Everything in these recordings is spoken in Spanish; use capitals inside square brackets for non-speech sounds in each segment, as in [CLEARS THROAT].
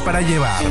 Para llevar.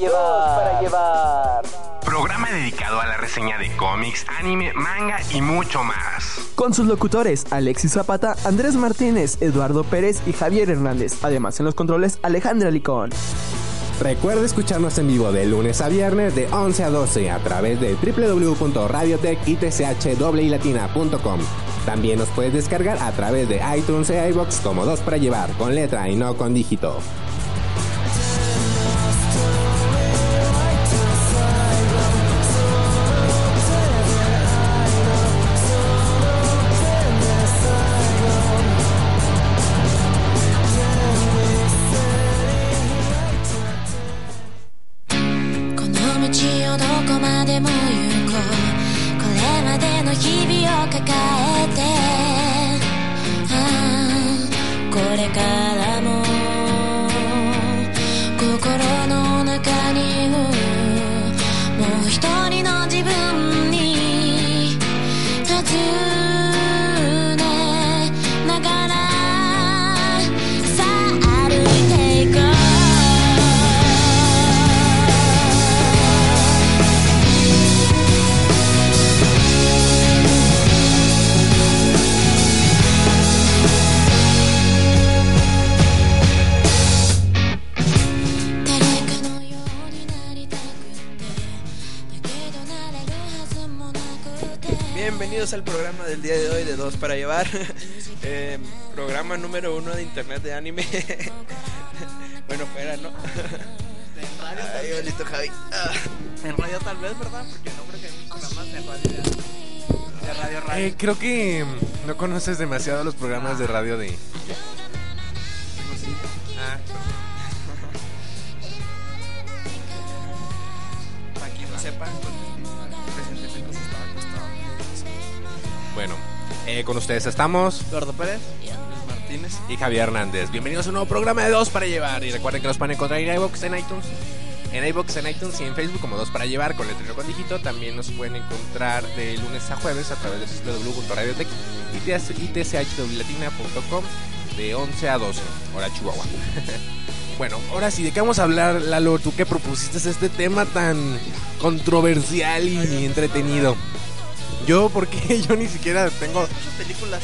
Llevar. para llevar. Programa dedicado a la reseña de cómics, anime, manga y mucho más. Con sus locutores Alexis Zapata, Andrés Martínez, Eduardo Pérez y Javier Hernández. Además en los controles Alejandra Licón. Recuerda escucharnos en vivo de lunes a viernes de 11 a 12 a través de www.radiotechitchwlatina.com. También nos puedes descargar a través de iTunes e iBox como dos para llevar, con letra y no con dígito.「Bienvenidos al programa del día de hoy de Dos para Llevar. [LAUGHS] Eh, programa número uno de internet de anime. [LAUGHS] bueno, fuera, ¿no? Ay, bonito Javi. Ah. En radio tal vez, ¿verdad? Porque no creo que hay programas de radio. De, radio, radio. Eh, creo que no conoces demasiado los programas de radio de. Ah, [LAUGHS] Para quien no sepa, bueno, eh, con ustedes estamos Eduardo Pérez, Luis Martínez. y Javier Hernández. Bienvenidos a un nuevo programa de Dos para Llevar. Y recuerden que nos pueden encontrar en iVoox, en iTunes. En iVoox, en iTunes y en Facebook como Dos para Llevar con letrero con dígito. También nos pueden encontrar de lunes a jueves a través de www.radiotech y tchwlatina.com de 11 a 12, hora Chihuahua. [LAUGHS] bueno, ahora sí, ¿de qué vamos a hablar, Lalo? ¿Tú qué propusiste este tema tan controversial y entretenido? Yo, porque [LAUGHS] yo ni siquiera tengo Muchas películas.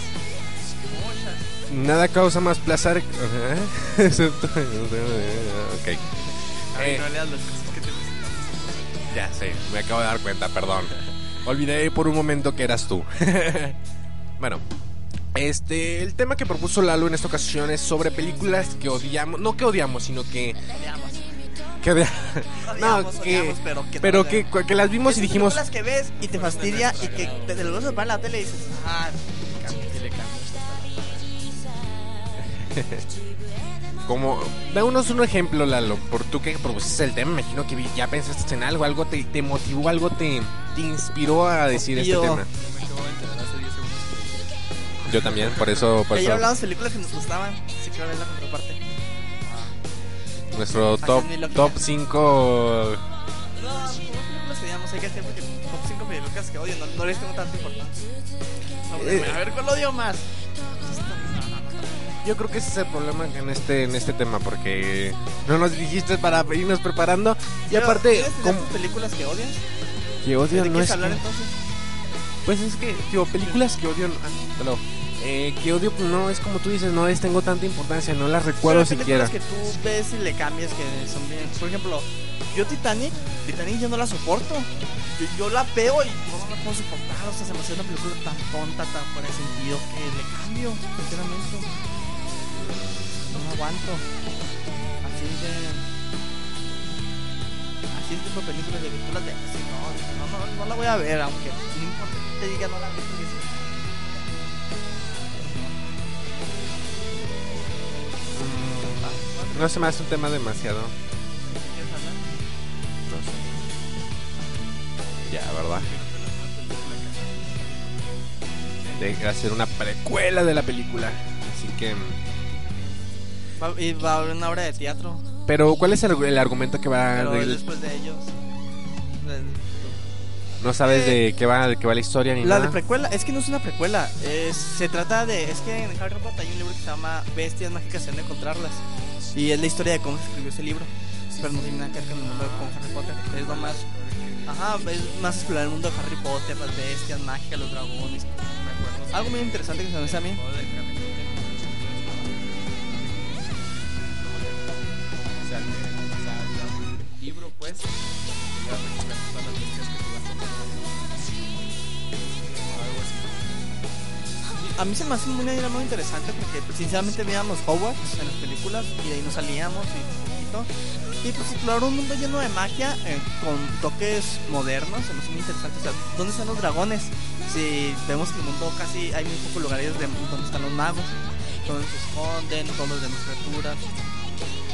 Muchas. Nada causa más placer. [LAUGHS] Excepto- [LAUGHS] ok. Ay, Eh, no leas las cosas que te ya sé, me acabo de dar cuenta, perdón. Olvidé por un momento que eras tú. bueno, este, el tema que propuso Lalo en esta ocasión es sobre películas que odiamos, no que odiamos, sino que. Que odia- no, Odiamos, que odiamos, pero que no pero odiamos. que, que las vimos y dijimos, películas que ves y te fastidia y que te, te lo vas a en la tele y dices, ah, [LAUGHS] como Dámonos un ejemplo, Lalo, por tú que propusiste el tema, me imagino que ya pensaste en algo, algo te, te motivó, algo te, te inspiró a decir este Yo- tema. Me acabo de enterar hace 10 segundos. Yo también, por eso, por Ayer eso hablamos de películas que nos gustaban, si quiero ver la contraparte. Nuestro top top sea. 5 No, como películas que digamos, hay que hacer porque top 5 películas que odio, no, no les tengo tanta importancia. No, Eh. a ver, ¿cuál odio más? Yo creo que ese es el problema en este en este tema porque no nos dijiste para irnos preparando y Pero, aparte ¿Tienes tener como tus películas que odias? que ¿De odio qué no es hablar que- entonces? pues es que digo películas que odio ah, eh, que odio pues, no es como tú dices no les tengo tanta importancia no las recuerdo Pero siquiera que tú ves y le cambias que son bien. Por ejemplo, yo Titanic, Titanic yo no la soporto. Yo, yo la veo y no la puedo soportar. O sea, se me hace una película tan tonta, tan fuera de sentido que le cambio, sinceramente. No la aguanto. Así de. Así es tipo de películas de que tú las ves no, no, no, no la voy a ver, aunque no importa que te diga no la ves no se me hace un tema demasiado ¿Quieres hablar? ya verdad de hacer una precuela de la película así que mm, Va, y va a haber una obra de teatro. pero cuál es el, el argumento que va Pero después de ellos. no sabes de qué va de qué va la historia ni La de nada precuela, es que no es una precuela. Es, se trata de. Es que en Harry Potter hay un libro que se llama Bestias Mágicas dónde encontrarlas. Y es la historia de cómo se escribió ese libro. Pero no tiene nada que ver con el mundo de con Harry Potter. Es lo más. Ajá, es más explorar el mundo de Harry Potter, las bestias mágicas, los dragones. Algo muy interesante que se me hace a mí. Libro, pues, A mí se me hace una idea muy interesante porque sinceramente veíamos Hogwarts en las películas y de ahí nos salíamos y un poquito. Y pues explorar un mundo lleno de magia eh, con toques modernos, se me hace muy interesante. O sea, ¿dónde están los dragones? Si vemos que el mundo casi hay muy pocos lugares de, donde están los magos, donde se esconden, todos los demás criaturas.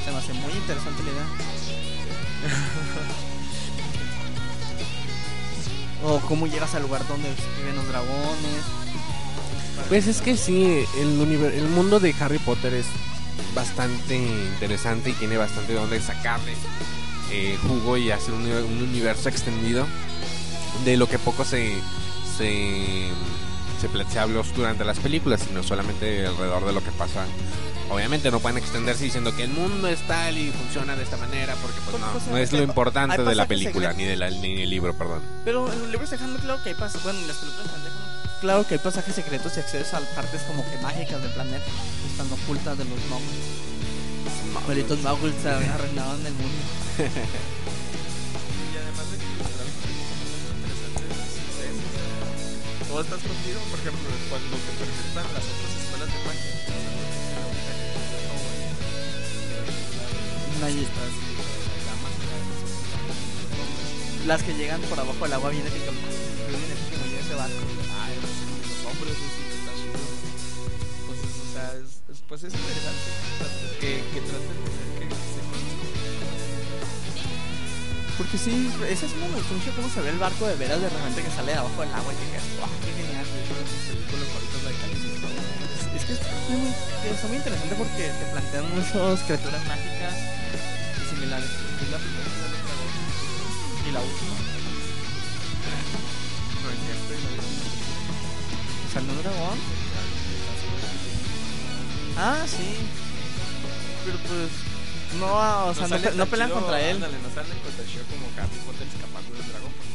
Se me hace muy interesante la idea. [LAUGHS] o cómo llegas al lugar donde viven los dragones. Pues es que sí, el, el mundo de Harry Potter es bastante interesante y tiene bastante de donde sacarle eh, jugo y hacer un, un universo extendido de lo que poco se se, se, se habló durante las películas, sino solamente alrededor de lo que pasa. Obviamente no pueden extenderse diciendo que el mundo es tal y funciona de esta manera, porque pues no, pues, no es lo importante de la película, ni, de la, ni del libro, perdón. Pero en los libros se dejan muy claro que hay pasajes, bueno, en las películas claro que hay pasajes secretos y accesos a partes como que mágicas del planeta que están ocultas de los muggles. Malitos muggles se arruinaron el mundo. [LAUGHS] Y además de que los dragones son interesantes, todo está escondido. Por ejemplo, cuando te presentan las otras escuelas de magia. Las que llegan por abajo del agua vienen picando. Como ese barco. Ay, los, los hombres, eso sí, está chido. Pues, es, o sea, es, es- pues es interesante que, que traten de hacer que se conozcan. Porque sí, esa es gustó mucho cómo se ve el barco de veras de repente que sale de abajo del agua y que quedas, wow, qué genial. De hecho, mis películas favoritas de Cali son Es, que es muy, es muy interesante porque te plantean muchas criaturas mágicas y similares. Es la primera. Y la última. ¿Salió un dragón? Ah, sí. Pero pues. No, ah, o sea, no, no pelean chido, contra él. Ándale, no salen contra Shio como Harry Potter escapando del dragón. porque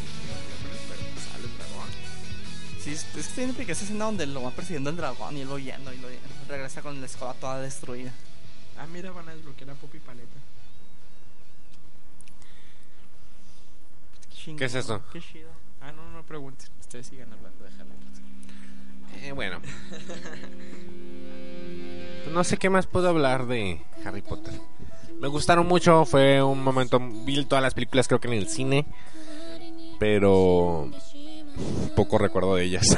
Pero sale el dragón. Sí, es, es que tiene que esa escena donde lo va persiguiendo el dragón y él va huyendo y lo regresa con la escoba toda destruida. Ah, mira, van a desbloquear a Poppy Paleta. ¿Qué es eso? Qué chido. Ah, no, no pregunten. Ustedes sigan hablando, déjala. Eh, bueno. No sé qué más puedo hablar de Harry Potter. Me gustaron mucho, fue un momento. Vi todas las películas, creo que en el cine. Pero. Poco recuerdo de ellas. Sí,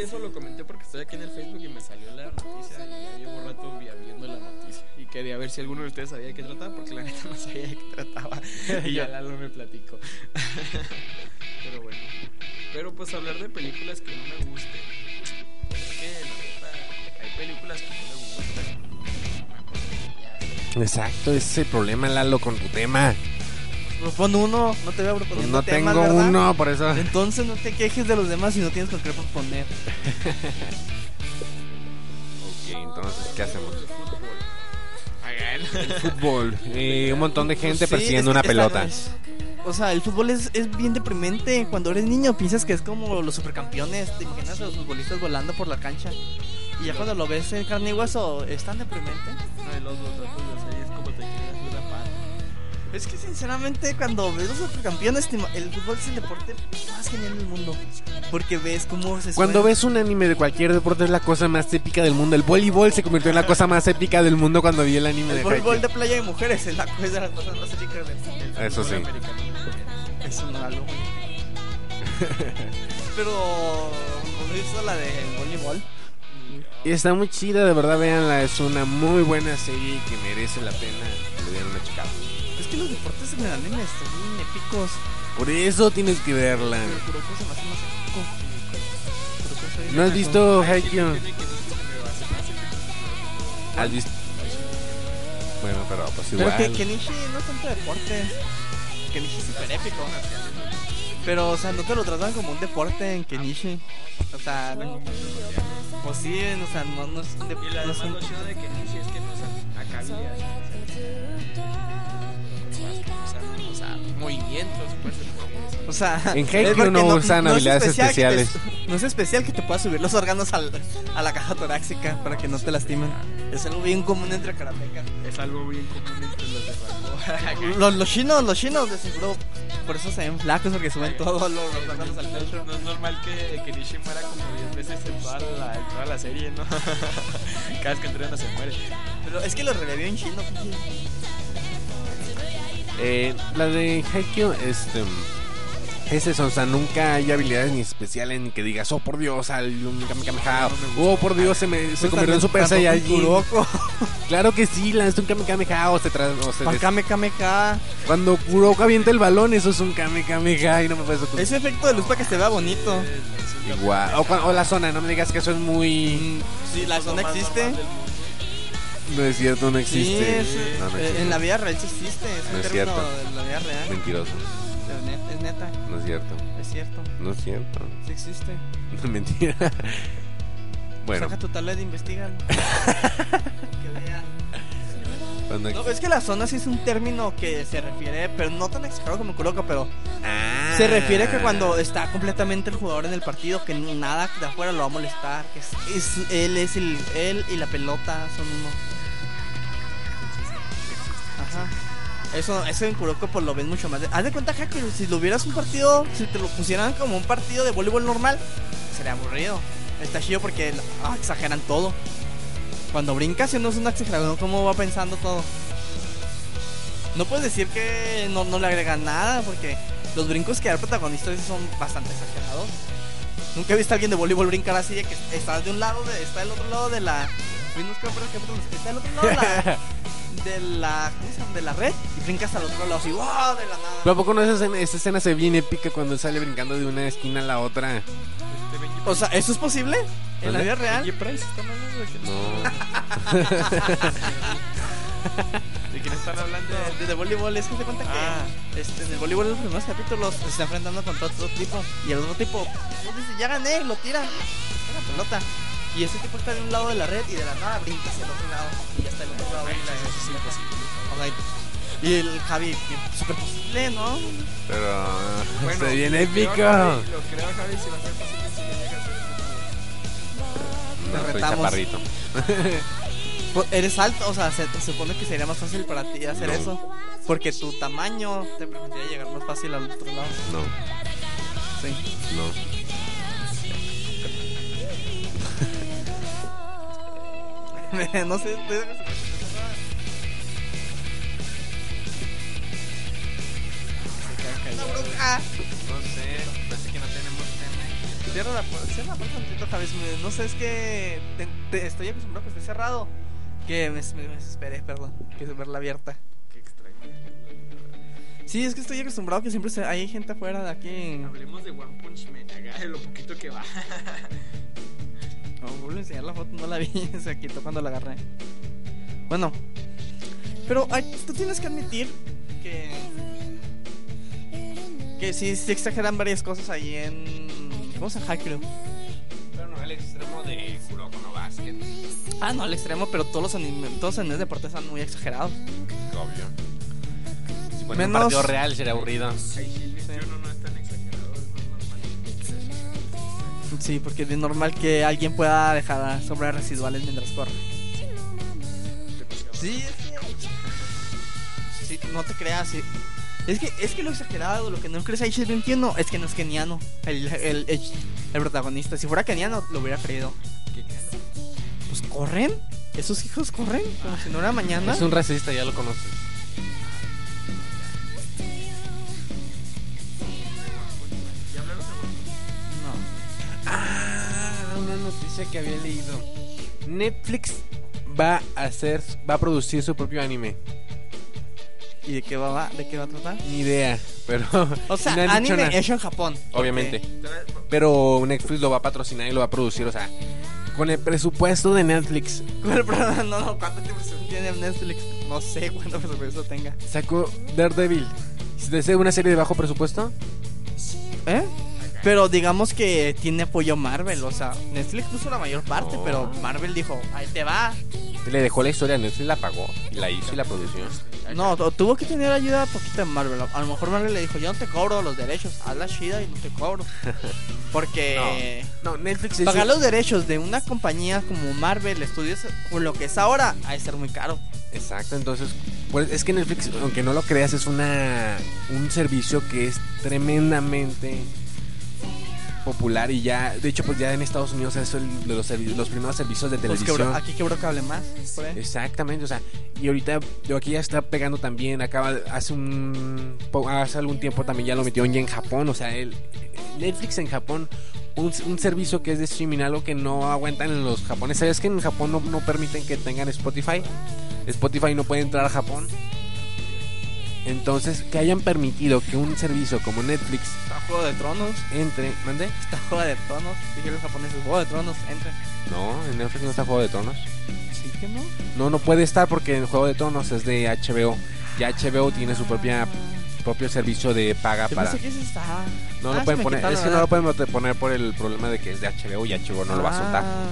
eso [LAUGHS] lo comenté porque estoy aquí en el Facebook y me salió la noticia y ya llevo rato vi- viendo la noticia. Y quería ver si alguno de ustedes sabía de qué trataba porque la neta no sabía de qué trataba. [LAUGHS] y ya Lalo me platicó. [LAUGHS] Pero bueno. Pero pues hablar de películas que no me gusten. Películas que no me gustan. Exacto, ese es el problema, Lalo, con tu tema. Propon uno, no te veo proponiendo No temas, tengo ¿verdad? uno, por eso. Entonces no te quejes de los demás si no tienes con qué proponer. Ok, entonces, ¿qué hacemos? Hagan. Fútbol. Eh, un montón de gente Sí, persiguiendo es una pelota. O sea, el fútbol es, es bien deprimente. Cuando eres niño piensas que es como los supercampeones. Te imaginas a los futbolistas volando por la cancha. Y ya cuando lo ves en carne y hueso, es tan deprimente. No, y los los datos de series como te una pan. Es que sinceramente cuando ves los supercampeones, el fútbol es el deporte más genial del mundo. Porque ves cómo se Cuando suben- ves un anime de cualquier deporte es la cosa más épica del mundo. El voleibol se convirtió en la cosa más épica del mundo cuando vi el anime El de voleibol de playa de mujeres es la cosa de las cosas más épicas del mundo. Eso sí. Es un algo muy- [LAUGHS] Pero ¿no visto la del voleibol? Y está muy chida, de verdad, véanla. Es una muy buena serie que merece la pena que le den una checada. Es que los deportes en el anime están bien épicos. Por eso tienes que verla. Pero Kuroko se me hace más épico. ¿No has visto Haikyuu? ¿Has visto? Bueno, pero pues Pero igual. que Kenichi no es tanto deporte. Kenichi es súper épico. Pero, o sea, no te lo tratan como un deporte en Kenichi. O sea, no, pues sí, o sea, no, no es un Y la No lo chido de que es que no. O sea, movimientos, pues. se podría decir. O sea, En es Haikyuu porque no usan es habilidades especial que te- especiales. [LAUGHS] no es especial que te puedas subir los órganos al- a la caja torácica para que no te lastimen. Es algo bien común entre karatecas. Es algo bien común entre los de. Los, los chinos, los chinos de seguro por eso se ven flacos porque suben todos los, los órganos al pecho. No es normal que, que Nishi muera como 10 veces en toda la, en toda la serie, ¿no? [LAUGHS] Cada vez que entrena se muere. Pero es que lo revivió en chino. Eh, la de Haikyuu, este. Es eso, o sea, nunca hay habilidades ni especiales ni que digas, oh por Dios, hay un Kamehameha, oh por Dios, se, me, se convirtió en Super Saiyajin. Kuroko. [LAUGHS] Claro que sí, lanzó un Kamehameha o se, tra o se Pa' des- Kame Kame Ka. Cuando Kuroko avienta el balón, eso es un Kamehameha y no me puedes ocurrir. Ese efecto de luz para que se vea bonito. Igual. O, la zona, no me digas que eso es muy. Sí, la zona existe. No es cierto, no existe. Sí, es- No, no eh, existe. en la vida real sí existe. Es un No es cierto. de la vida real. Mentiroso. Es net- Es neta, No es cierto. es cierto. No es cierto. Sí existe. No es mentira. [LAUGHS] Bueno, Saca tu tablet e investigalo. [LAUGHS] que vean. cuando. No, es que la zona sí es un término que se refiere, pero no tan exagerado como Kuroko, pero Ah. se refiere a que cuando está completamente el jugador en el partido, que nada de afuera lo va a molestar, que es, es- él es el él y la pelota son uno. Ajá. Eso, eso en Kuroko pues lo ven mucho más. Haz de cuenta que si lo hubieras un partido, si te lo pusieran como un partido de voleibol normal, sería aburrido. Está chido porque ah, exageran todo. Cuando brincas y uno es un exagerado, ¿cómo va pensando todo? No puedes decir que no, no le agregan nada porque los brincos que da el protagonista son bastante exagerados. Nunca he visto a alguien de voleibol brincar así de que está de un lado, de, está del otro lado de la. No está del otro lado de la. [LAUGHS] De la, ¿cómo se llama? de la red y brincas al otro lado así, ¡wow! De la nada. ¿Pero a poco no esa escena, esa escena se ve bien épica cuando sale brincando de una esquina a la otra? O sea, ¿eso es posible? ¿En la vida real? Oye, Price, ¿están hablando de quién? No. [LAUGHS] ¿De quién están hablando? De, de, de voleibol, es que se cuenta que Ah. este, en el voleibol en los primeros capítulos se está enfrentando contra otro tipo y el otro tipo pues, dice, ya gané, lo tira, la pelota. Y ese tipo está de un lado de la red y de la nada brinca hacia el otro lado y ya está el otro lado. de la es imposible. Ok. Y el Javi, súper posible, ¿no? Pero. Bueno, se bien lo épico. creo, Javi, Lo creo, Javi, si va a ser posible si le llega a ser No, Te soy retamos. chaparrito. [LAUGHS] Pues, Eres alto, o sea, se, se supone que sería más fácil para ti hacer No. eso. Porque tu tamaño te permitiría llegar más fácil al otro lado. No, Sí. no. [LAUGHS] no sé, estoy- ¡La bruja! No sé, parece que no tenemos tema. Cierra la puerta, cierra la puerta un tantito, Javi. me- No sé, es que te- te- estoy acostumbrado a que esté cerrado. Que me, me, me desesperé, perdón. Que se verla abierta. Qué extraño. Sí, es que estoy acostumbrado a que siempre se- hay gente afuera de aquí. Hablemos de One Punch Man, lo poquito que va. [LAUGHS] No, vuelvo a enseñar la foto, no la vi, [LAUGHS] se quitó cuando la agarré. Bueno, pero ay, tú tienes que admitir que. Que sí, sí exageran varias cosas ahí en. ¿Cómo se llama? Haikyuu. Pero no, el extremo de Kuroko no Basket. Ah, no, al extremo, pero todos los anime, todos los animes de deportes están muy exagerados. Obvio. Si ponen un Menos- partido real sería aburrido. Sí, el Sí, porque es normal que alguien pueda dejar sombras residuales mientras corre. Sí, es que... Sí, no te creas, sí. Es que, es que lo exagerado, lo que no crees ahí es entiendo, es que no es keniano, el, el, el, el protagonista. Si fuera keniano, lo hubiera creído. Pues corren, esos hijos corren, como si no era mañana. Es un racista, ya lo conoces. Noticia que había leído. Netflix va a hacer, va a producir su propio anime. ¿Y de qué va, va? ¿De qué va a tratar? Ni idea, pero [LAUGHS] O sea, [LAUGHS] no anime hecho en Japón. Obviamente. porque- Pero Netflix lo va a patrocinar y lo va a producir, o sea, con el presupuesto de Netflix. [LAUGHS] No, no, ¿cuánto presupuesto tiene Netflix? No sé cuánto presupuesto tenga. Sacó Daredevil. ¿Se desea una serie de bajo presupuesto? ¿Eh? Pero digamos que tiene apoyo Marvel, o sea, Netflix puso la mayor parte, No. pero Marvel dijo, ahí te va. Le dejó la historia, Netflix la pagó y la hizo y la produció. No, tu- tuvo que tener ayuda poquita de Marvel. A lo mejor Marvel le dijo, yo no te cobro los derechos, haz la chida y no te cobro. [LAUGHS] Porque No, Netflix hizo- pagar los derechos de una compañía como Marvel Studios, con lo que es ahora, ha de ser muy caro. Exacto, entonces, pues es que Netflix, aunque no lo creas, es una un servicio que es tremendamente popular y ya, de hecho, pues ya en Estados Unidos es el de los, los primeros servicios de Pues televisión. quebró- aquí quebró cable más. por ahí. Exactamente, o sea, y ahorita yo aquí ya está pegando también, acaba hace un hace algún tiempo también ya lo metió en Japón, o sea, el Netflix en Japón un, un servicio que es de streaming, algo que no aguantan en los japoneses. ¿Sabes que en Japón no, no permiten que tengan Spotify? Spotify no puede entrar a Japón. Entonces, que hayan permitido que un servicio como Netflix Está Juego de Tronos. entre, ¿mande? Está Juego de Tronos. Dijeron los japoneses, Juego de Tronos, entren. No, en Netflix no está Juego de Tronos. Sí que no. No, no puede estar porque el Juego de Tronos es de HBO. Y HBO tiene su propia propio servicio de paga Yo para. pensé que está. No Ah, lo se pueden poner, quitaron, es que no lo pueden poner por el problema de que es de HBO y HBO no lo va a soltar. Ah.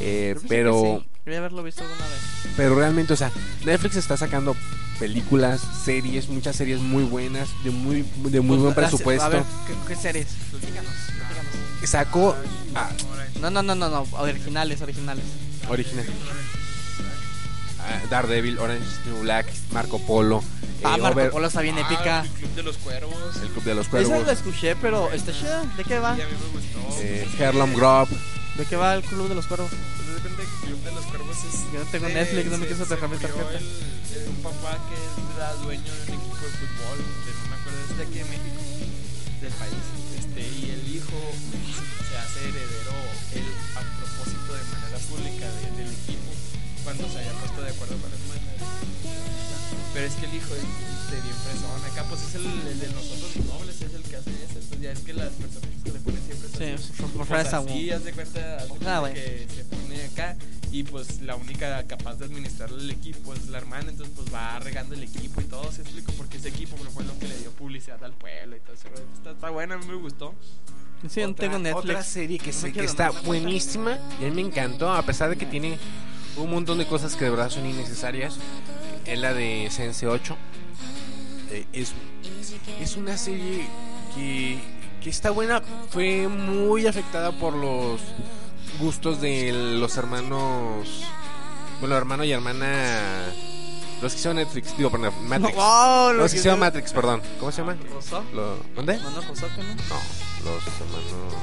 Eh, pero sí. Haberlo visto alguna vez. pero realmente, o sea, Netflix está sacando películas, series, muchas series muy buenas, de muy de muy Pues, buen presupuesto. A ver, ¿qué, qué series? Platícanos, platícanos. Sacó ah, No, no, no, no, no. Originales, originales. original. Ah, Daredevil, Orange is the New Black, Marco Polo, Ah, Eh, Marco Over- Polo está bien Ah, épica. El Club de los Cuervos. El Club de los Esa la escuché, pero está chida. ¿De qué va? Y a mí me gustó. Eh. ¿De qué va el Club de los Cuervos? Club de los Cuervos es. Yo no tengo de- Netflix, no me quiso dejar mi tarjeta. el- el- un papá que era dueño de un equipo de fútbol, de, no me acuerdo, es de aquí de México, del país. Este, y el hijo se hace heredero él a propósito de manera pública de- del equipo cuando se había puesto de acuerdo con la hermana. Pero es que el hijo es de bien fresón. Acá pues es el, el de nosotros los nobles, es el que hace eso. Entonces ya es que las personas que le ponen siempre son Sí, por Pues fresa, así, haz de cuenta, haz de cuenta Ah, güey. que se pone acá y pues la única capaz de administrar el equipo es la hermana, entonces pues va regando el equipo y todo, se explico, porque ese equipo fue lo que le dio publicidad al pueblo y todo eso. Está, está buena, a mí me gustó. Sí, no tengo Netflix. Otra serie que, me que está buenísima y a mí me encantó, a pesar de que tiene un montón de cosas que de verdad son innecesarias. Es la de Sense 8. Eh, es, es una serie que, que está buena. Fue muy afectada por los gustos de los hermanos. Bueno, hermano y hermana. Los que hicieron Netflix, digo, perdón, [LAUGHS] Matrix. Wow, lo los que hicieron Matrix, perdón. ¿Cómo se llama? ¿Dónde? ¿Mano Rosó, que no? No, los hermanos.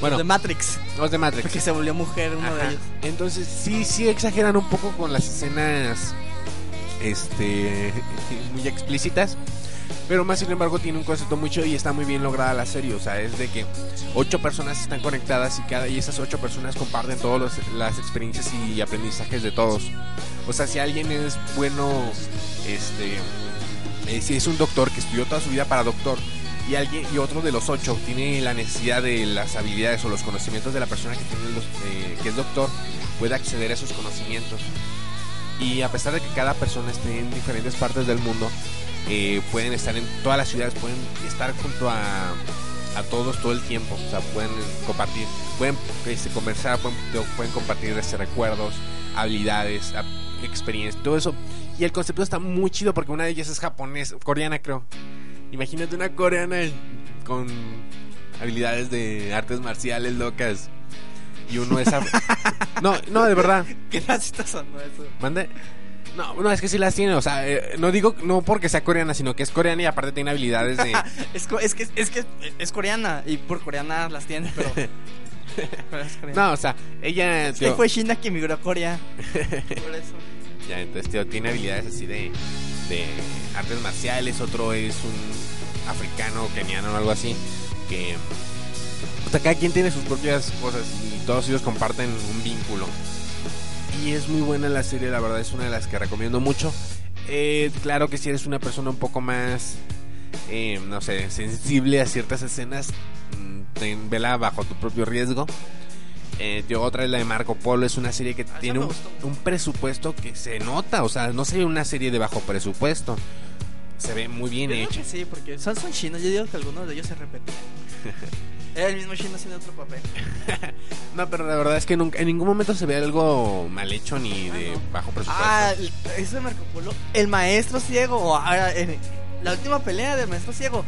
Bueno. de Matrix. Los de Matrix. Porque se volvió mujer uno de ellos. Entonces, sí, sí exageran un poco con las escenas este [LAUGHS] muy explícitas. Pero más sin embargo tiene un concepto muy chido y está muy bien lograda la serie. O sea, es de que ocho personas están conectadas y cada y esas ocho personas comparten todas las experiencias y aprendizajes de todos. O sea, si alguien es bueno, este, eh, si es un doctor que estudió toda su vida para doctor y alguien y otro de los ocho tiene la necesidad de las habilidades o los conocimientos de la persona que tiene eh, que es doctor, puede acceder a esos conocimientos. Y a pesar de que cada persona esté en diferentes partes del mundo, eh, pueden estar en todas las ciudades, pueden estar junto a, a todos todo el tiempo. O sea, pueden compartir, pueden este, conversar, pueden, pueden compartir este, recuerdos, habilidades, experiencias, todo eso. Y el concepto está muy chido porque una de ellas es japonés, coreana creo. Imagínate una coreana con habilidades de artes marciales locas. Y uno es... af- [LAUGHS] no, no, de verdad. ¿Qué racista sonó eso? ¿Mande? No, no, es que sí las tiene, o sea, eh, no digo no porque sea coreana, sino que es coreana y aparte tiene habilidades de... [LAUGHS] es, es que es que es coreana y por coreana las tiene, pero, [LAUGHS] pero es coreana. No, o sea, ella... Tío, fue China que emigró a Corea. Por eso. Ya, entonces, tío, tiene habilidades así de, de artes marciales, otro es un africano, keniano o algo así, que... O sea, cada quien tiene sus propias cosas y todos ellos comparten un vínculo. Y es muy buena la serie, la verdad es una de las que recomiendo mucho. Eh, claro que si eres una persona un poco más, eh, no sé, sensible a ciertas escenas, mm, ten- vela bajo tu propio riesgo. Eh, tío, otra es la de Marco Polo, es una serie que tiene me un, presupuesto que se nota, o sea, no se ve una serie de bajo presupuesto. Se ve muy bien Yo hecha. sí, porque son, son chinos. Yo digo que algunos de ellos se repetían. [LAUGHS] Era el mismo chino haciendo otro papel. [LAUGHS] No, pero la verdad es que nunca, en ningún momento se ve algo mal hecho ni de bajo presupuesto. Ah, eso de Marco Polo. El maestro ciego. O ahora, la última pelea del maestro ciego.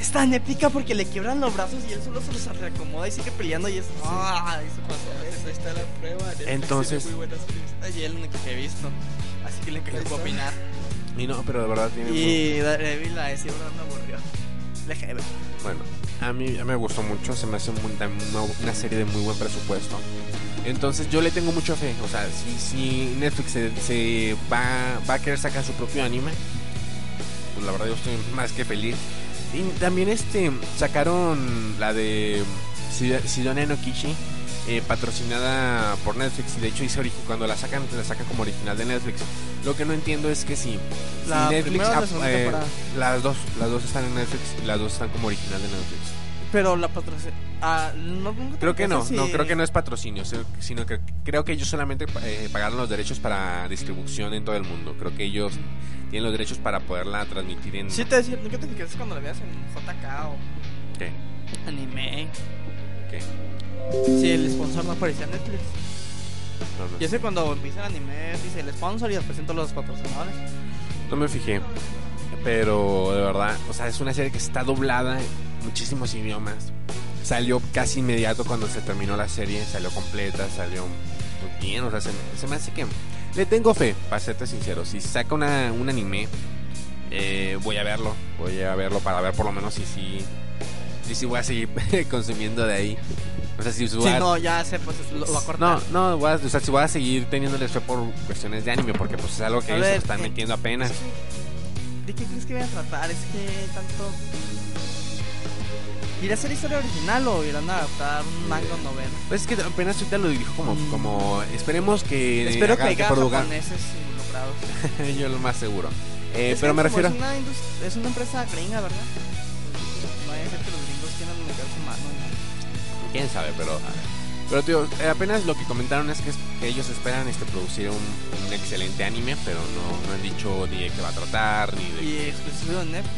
Es tan épica porque le quiebran los brazos y él solo se los reacomoda y sigue peleando y es... ¡Ah! Eso pasó. Ahí está la prueba. Netflix Entonces- Muy buenas. Ay, el único que he visto. Así que le puedo opinar. Y no, pero de verdad tiene Y Daredevil la de siempre me aburrió. Bueno, a mí ya me gustó mucho, se me hace un- una, serie de muy buen presupuesto. Entonces yo le tengo mucha fe, o sea, si, si Netflix se, se va, va a querer sacar su propio anime, pues la verdad yo estoy más que feliz. Y también este sacaron la de Sid- Sidonia no Kishi, eh, patrocinada por Netflix, y de hecho dice origi- cuando la sacan, la sacan como original de Netflix. Lo que no entiendo es que si, Netflix... la eh, las dos, las dos están en Netflix, y las dos están como original de Netflix. Pero la patrocina. Ah, no, Creo que no, no, creo que no es patrocinio, sino que creo que ellos solamente eh, pagaron los derechos para distribución en todo el mundo. Creo que ellos tienen los derechos para poderla transmitir en... Sí, te decía, nunca te fijaste cuando la veas en JK o ¿Qué? anime. ¿Qué? Si el sponsor no aparecía en Netflix. No, no. Y ese cuando empieza el anime dice el sponsor y después presento los patrocinadores. No me fijé. Pero de verdad, o sea, es una serie que está doblada en muchísimos idiomas. Salió casi inmediato cuando se terminó la serie, salió completa, salió bien, o sea, se, se me hace que Le tengo fe, para serte sincero. Si saca una, un anime, eh, voy a verlo. Voy a verlo para ver por lo menos si sí. Si, si voy a seguir [LAUGHS] consumiendo de ahí. O sea, si Sí, no, ya sé, pues lo, va a cortar. no, no, o sea, si voy a seguir teniéndoles fe por cuestiones de anime, porque pues es algo que A ellos ver, están eh, metiendo apenas. ¿De qué crees que voy a tratar? Es que tanto. ¿Irá a ser historia original o irán a adaptar un manga novela? Pues es que apenas ahorita lo dijo como, Mm. como esperemos que Espero que haya japoneses involucrados. [LAUGHS] Yo lo más seguro. Eh, pero me refiero. Es una, es una empresa gringa, ¿verdad? No hay que Quién sabe, pero. Pero tío, eh, apenas lo que comentaron es que, es- que ellos esperan este producir un, un excelente anime, pero no, no han dicho ni de qué va a tratar, ni de. Y exclusivo de Netflix.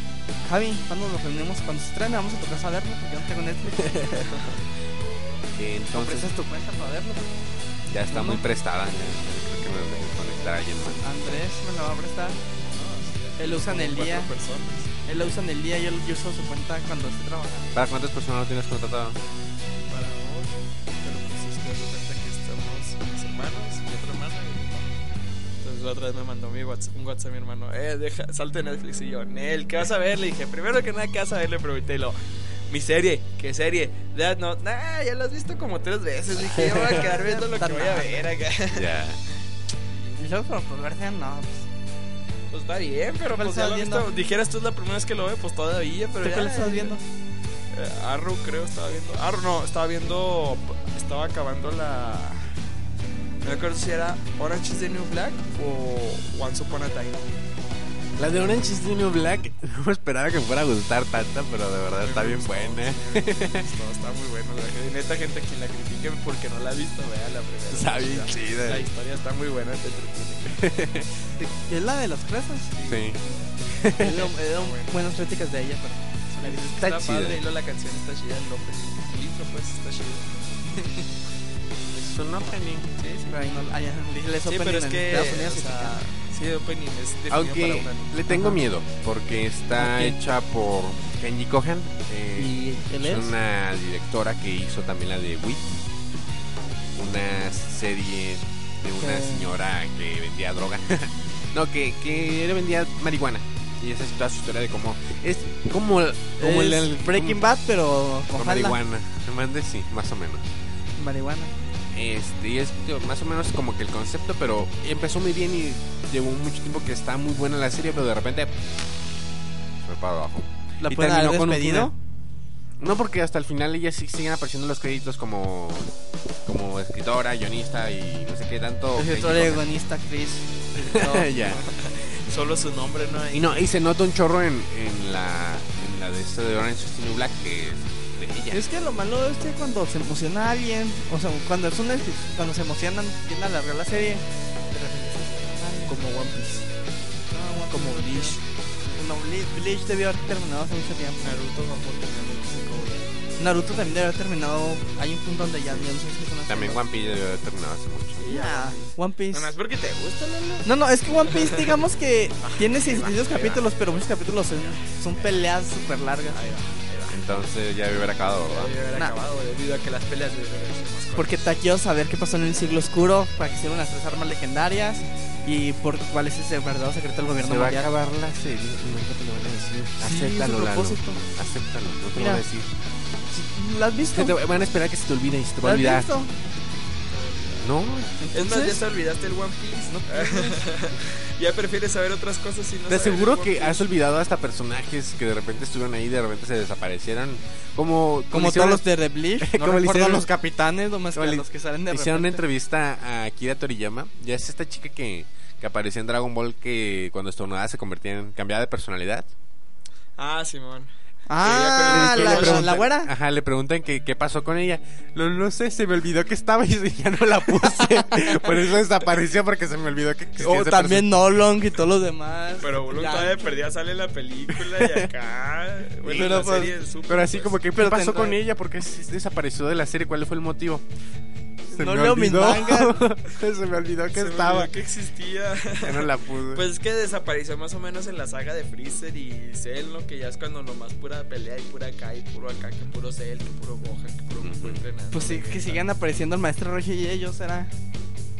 Javi, ¿cuándo nos reunimos? Cuando se estrene, vamos a tu casa a verlo, porque yo no tengo Netflix. [LAUGHS] que ¿No entonces prestas tu cuenta para verlo? ya está ¿no? muy prestada. creo que me voy a conectar a alguien más. Andrés me la va a prestar. Él lo usa en el día. personas. Él lo usa en el día y yo, yo uso su cuenta cuando esté trabajando. ¿Para cuántas personas lo tienes contratado? La otra vez me mandó mi WhatsApp, un WhatsApp a mi hermano. Eh, deja, salte Netflix. Y yo, Nel, ¿qué vas a ver? Le dije, primero que nada, ¿qué vas a ver? Le pregunté y lo. Mi serie, ¿qué serie? Death Note. Nah, ya la has visto como tres veces. Dije, yo voy a quedar viendo lo que voy a ver acá. [LAUGHS] Ya. Y luego, pero por verse, no. Pues, Pues está bien, pero ¿Cuál pues ya estás lo he viendo? visto. Dijeras tú es la primera vez que lo ve, pues todavía, pero ¿Tú ya. cuál estás viendo? Eh, Arrow creo estaba viendo. Arrow no, estaba viendo. Estaba acabando la. No me acuerdo si era Orange is the New Black o Once Upon a Time. La de Orange is the New Black [LAUGHS] no esperaba que fuera a gustar tanta, pero de verdad está bien buena. Está, [LAUGHS] está muy gente- Neta, gente quien la critique porque no la ha visto, vea la primera. Está bien chida. La historia está muy buena, te entretiene. [LAUGHS] Es la de las fresas. Sí. He leído buenas críticas de ella, pero. La Está está, chida. padre y la canción está chida, el López. El intro, pues, está chido. Es un opening. Sí, sí. Pero ahí no. Allá, dije, Sí, pero es que. Estados Unidos o sea, sí, opening es definido para Aunque una le tengo Ajá. miedo, porque está Ok. hecha por Kenji Kohan. eh, ¿Y él es? una directora que hizo también la de Wit. Una serie de una Ok. señora que vendía droga. [LAUGHS] no, que, que le vendía marihuana. Y esa es toda su historia de cómo. Es como, como Es el, Breaking Bad, pero Con marihuana. Mande, sí, más o menos. Marihuana. Este, y es más o menos como que el concepto, pero empezó muy bien y llevó mucho tiempo que está muy buena la serie, pero de repente se fue para abajo. ¿La Y pueden haber terminó con un despedido? final. No, porque hasta el final ella sí siguen apareciendo los créditos como como escritora, guionista y no sé qué tanto. [LAUGHS] Escritor, Kenji Kohan. guionista, Chris. director. ya. [LAUGHS] Solo su nombre, ¿no? Y no, y se nota un chorro en, en la en la de este de Orange is New Black que de ella. Es que lo malo es que cuando se emociona alguien, o sea, cuando es una, cuando se emocionan, tienden a alargar la serie. De repente se Como One Piece. No, Como Bleach. No, Bleach, Bleach debió haber terminado hace mucho tiempo. Naruto tener 25 horas. Naruto también debió haber terminado. Hay un punto donde ya, ya no sé si es una También. One Piece debió haber terminado hace mucho. Ya, One Piece. Nada más porque te gusta, Lalo. No, no, es que One Piece, digamos que [LAUGHS] tiene ahí va, 600 ahí va. capítulos, pero muchos capítulos son, son peleas súper largas. Ahí va, Entonces ya debe haber acabado. ¿verdad? Debe haber Nah. acabado debido a que las peleas deben cortas. Porque te quiero saber qué pasó en el siglo oscuro, para que hicieron las tres armas legendarias y por cuál es ese verdadero secreto del gobierno Se va a acabar la serie. Imagínate lo van a decir. Sí, Acéptalo, Lalo. Acéptalo, no te Mira. lo voy a decir. ¿La has visto? Te van a esperar que se te olvide y se te va ¿La a olvidar. visto? No, Es más, ya te olvidaste el One Piece. [LAUGHS] ya prefieres saber otras cosas y no te aseguro que has olvidado hasta personajes que de repente estuvieron ahí y de repente se desaparecieron. Como, como todos los de The Bleach, [LAUGHS] no como recuerdo a los capitanes, nomás que a los que salen de Hicieron una entrevista a Akira Toriyama. Ya es esta chica que, que aparecía en Dragon Ball que cuando estornudaba se convertía en cambiada de personalidad. Ah, Simón. Ah, Que la, la, güera. Ajá, le preguntan que qué pasó con ella. No, no sé, se me olvidó que estaba y ya no la puse. [LAUGHS] Por eso desapareció porque se me olvidó que existía O ese también Nolong y todos los demás. Pero Bulong Ya. todavía perdía, sale en la película y acá. [LAUGHS] Bueno, Pero, la pues, serie es súper, Pero así pues. como que, ¿qué Pero pasó con ella? ¿Por qué se- desapareció de la serie? ¿Cuál fue el motivo? Se No me leo mis olvidó. mangas. [LAUGHS] se me olvidó que Se me estaba. olvidó que existía. Ya no la puse. Pues es que desapareció más o menos en la saga de Freezer y Cell, ¿no? Que ya es cuando nomás pura pelea y pura acá y puro acá, que puro Cell, que puro Gohan, que puro Goku entrenando. Pues sí, que sigan apareciendo el maestro Reggie y ellos, era.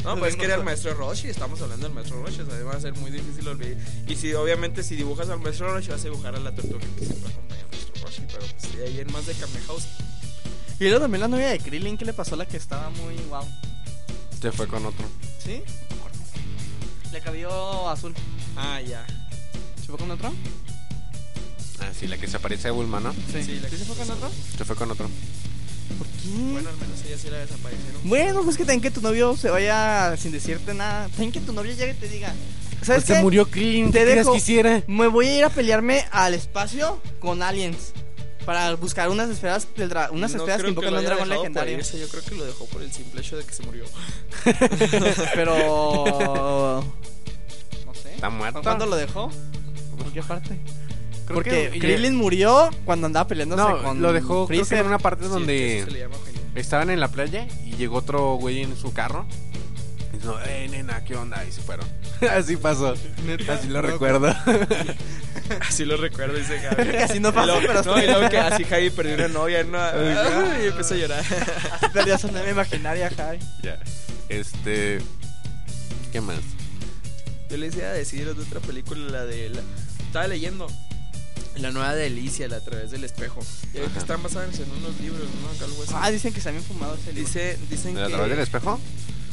No, pues es que era el maestro Roshi, estamos hablando del maestro Roshi, o sea, va a ser muy difícil olvidar. Y si, obviamente, si dibujas al maestro Roshi, vas a dibujar a la tortuga que siempre acompaña al maestro Roshi, pero pues de ahí en más de Kamehouse. Y luego también la novia de Krillin, ¿qué le pasó a la que estaba muy wow? Se fue con otro. ¿Sí? Le cambió azul. Ah, ya. ¿Se fue con otro? Ah, sí, la que se aparece a Bulma, ¿no? Sí. Sí, la ¿Sí que se fue con otro? Se fue con otro. ¿Por qué? Bueno, al menos ella sí la desaparecieron. Bueno, pues que también que tu novio se vaya sin decirte nada. También que tu novio llegue y te diga. ¿Sabes Pues qué? se murió Krillin, Te ¿qué querías dejo. que hiciera? Me voy a ir a pelearme al espacio con aliens. Para buscar unas esferas del dra- unas No esferas que invocan a un dragón legendario. irse, Yo creo que lo dejó por el simple hecho de que se murió. [LAUGHS] Pero. No sé. Está muerto. ¿Cuándo lo dejó? ¿Por qué parte? Creo Porque que- Krillin murió cuando andaba peleándose No, con lo dejó creo que en una parte Sí, donde se le llama estaban en la playa y llegó otro güey en su carro. Y dijo, eh, nena, ¿qué onda? Y se fueron. [LAUGHS] Así pasó. Así lo recuerdo. [LAUGHS] [LAUGHS] Así lo recuerdo, dice Javi. Así no pasó, Y luego- pero No, y luego que así Javi perdió una novia, ¿no? y empezó a llorar. Perdió su novia imaginaria, Javi. ya. Este. ¿Qué más? Yo les iba a decir de otra película, la de. La... Estaba leyendo. La nueva de Alicia, la a través del espejo. Y ahorita Ajá. están basadas en unos libros, ¿no? Algo así. Ah, dicen que se habían fumado ese libro. Dice, dicen ¿De a que. través del espejo?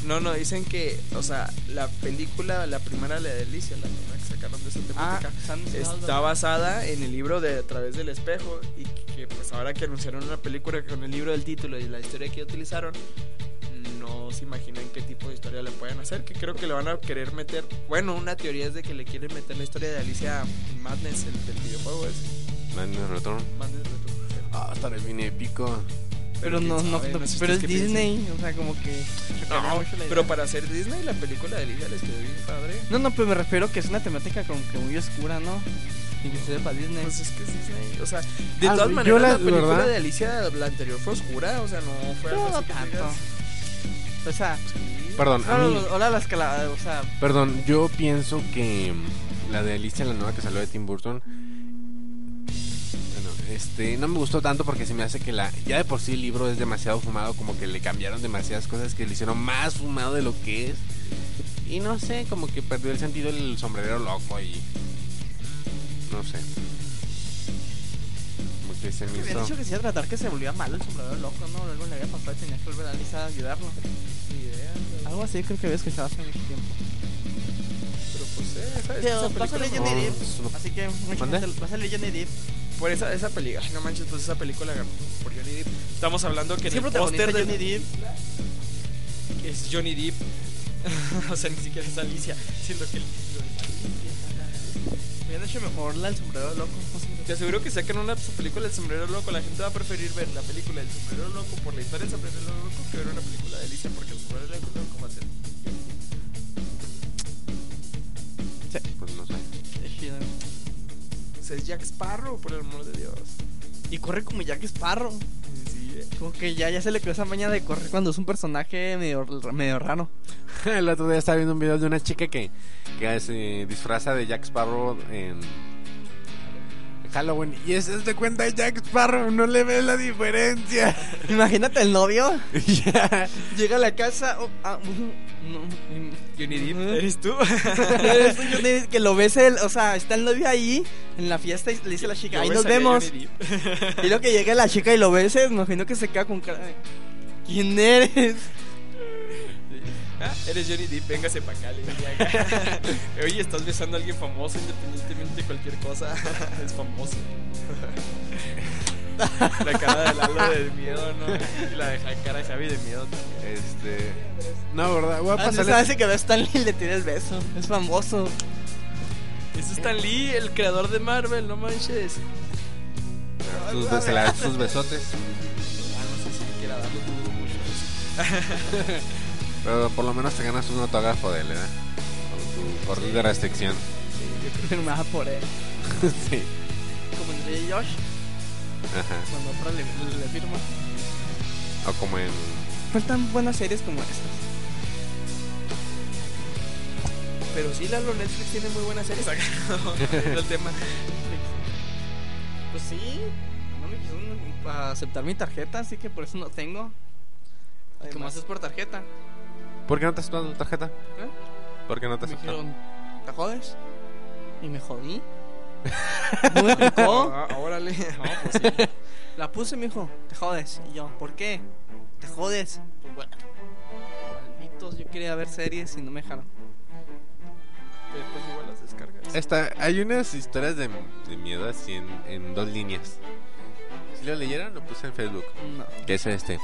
No, no, dicen que, o sea, la película, la primera, la de Alicia, la primera que sacaron de esa Ah, está basada en el libro de A través del espejo y que pues ahora que anunciaron una película con el libro del título y la historia que utilizaron, no se imaginan qué tipo de historia le pueden hacer, que creo que le van a querer meter, bueno, una teoría es de que le quieren meter la historia de Alicia en Madness, el del videojuego es Man in Return. Madness Return. Ah, estaré bien épico. Pero no, no, sabe, no- no sé pero es Disney, o sea, como que No, mucho la idea. pero para hacer Disney la película de Alicia les quedó bien padre. No, no, pero me refiero que es una temática como que muy oscura, ¿no? Inclusive para Disney. Pues es que es Disney, o sea, de Ah, todas maneras la- la, película ¿verdad? de Alicia, la anterior fue oscura, o sea, no fue no, algo no así que tanto. O sea, Perdón, a hola, mí, hola las o sea, perdón, yo pienso que la de Alicia, la nueva que salió de Tim Burton, este, no me gustó tanto porque se me hace que la, ya de por sí el libro es demasiado fumado, como que le cambiaron demasiadas cosas que le hicieron más fumado de lo que es. Y no sé, como que perdió el sentido el sombrero loco y, no sé. Como que se me me había hizo... dicho que se iba a tratar que se volvía malo el sombrero loco, ¿no? Algo le había pasado y tenía que volver a Lisa a ayudarlo. idea, Algo así creo que había escuchado hace mucho tiempo. pero pues eh, esa, Pero esa película así que mucha gente- va a salir Johnny Depp. Por esa, esa película, ay, no manches, pues esa película ganó por Johnny Depp. Estamos hablando que en el póster de Johnny Depp. es Johnny Depp. [LAUGHS] o sea, ni siquiera es Alicia, siendo que el Hubieran hecho mejor la del sombrero loco. Te aseguro que sacan una película del sombrero loco. La gente va a preferir ver la película del sombrero loco por la historia del sombrero loco que ver una película de Alicia porque el sombrero loco va a ser. Es Jack Sparrow, por el amor de Dios. Y corre como Jack Sparrow. Sí, eh. Como que ya, ya se le quedó esa maña de correr cuando es un personaje medio, medio raro. [LAUGHS] El otro día estaba viendo un video de una chica que, que se disfraza de Jack Sparrow en Halloween. Y ese es de cuenta de Jack Sparrow, no le ves la diferencia. [LAUGHS] Imagínate el novio. [LAUGHS] Llega a la casa. oh, ah, no, Johnny Depp, Ujú. ¿eres tú? [LAUGHS] Eres tú, Johnny Depp, que lo ves el, o sea, está el novio ahí en la fiesta y le dice a la chica, ahí nos vemos. Y lo que llega la chica y lo ves, me imagino que se queda con cara de, ¿Quién eres? Ah, eres Johnny Depp, véngase para acá. le diría. [LAUGHS] Oye, estás besando a alguien famoso independientemente de cualquier cosa. [LAUGHS] es famoso. [LAUGHS] la cara de Lalo de miedo, ¿no? Y la de cara de Javi de miedo también. Este. No, ¿verdad? Voy a Ah, sabes que ve a Stan Lee y le tira el beso. Es famoso. Es Stan Lee, el creador de Marvel, no manches. sus, bes- sus besotes. Ah, no sé si quiera darlo, dudo mucho. Pero por lo menos te ganas un autógrafo de él, ¿verdad? Con tu orden de restricción. Yo creo que no me va por él. [LAUGHS] sí. Como en Ray Josh, Ajá. cuando otra le, le, le firma. O como en. Faltan buenas series como estas. Pero sí, Lalo, Netflix tiene muy buenas series. [LAUGHS] el tema. Pues sí, no me quisieron aceptar mi tarjeta, así que por eso no tengo. ¿Qué Además- más es por tarjeta? ¿Por qué no te aceptaron la tarjeta? ¿Eh? ¿Por qué no te Me aceptaron? dijeron, ¿te jodes? Y me jodí. ¿No [LAUGHS] me explicó? Ah, órale. [LAUGHS] No, pues sí. La puse y me dijo, te jodes. Y yo, ¿por qué? ¿Te jodes? Pues bueno. Malditos, yo quería ver series y no me dejaron. Después igual las descargas. Esta, hay unas historias de, de miedo así en, en dos líneas. Si lo leyeron, lo puse en Facebook. No. Que es este.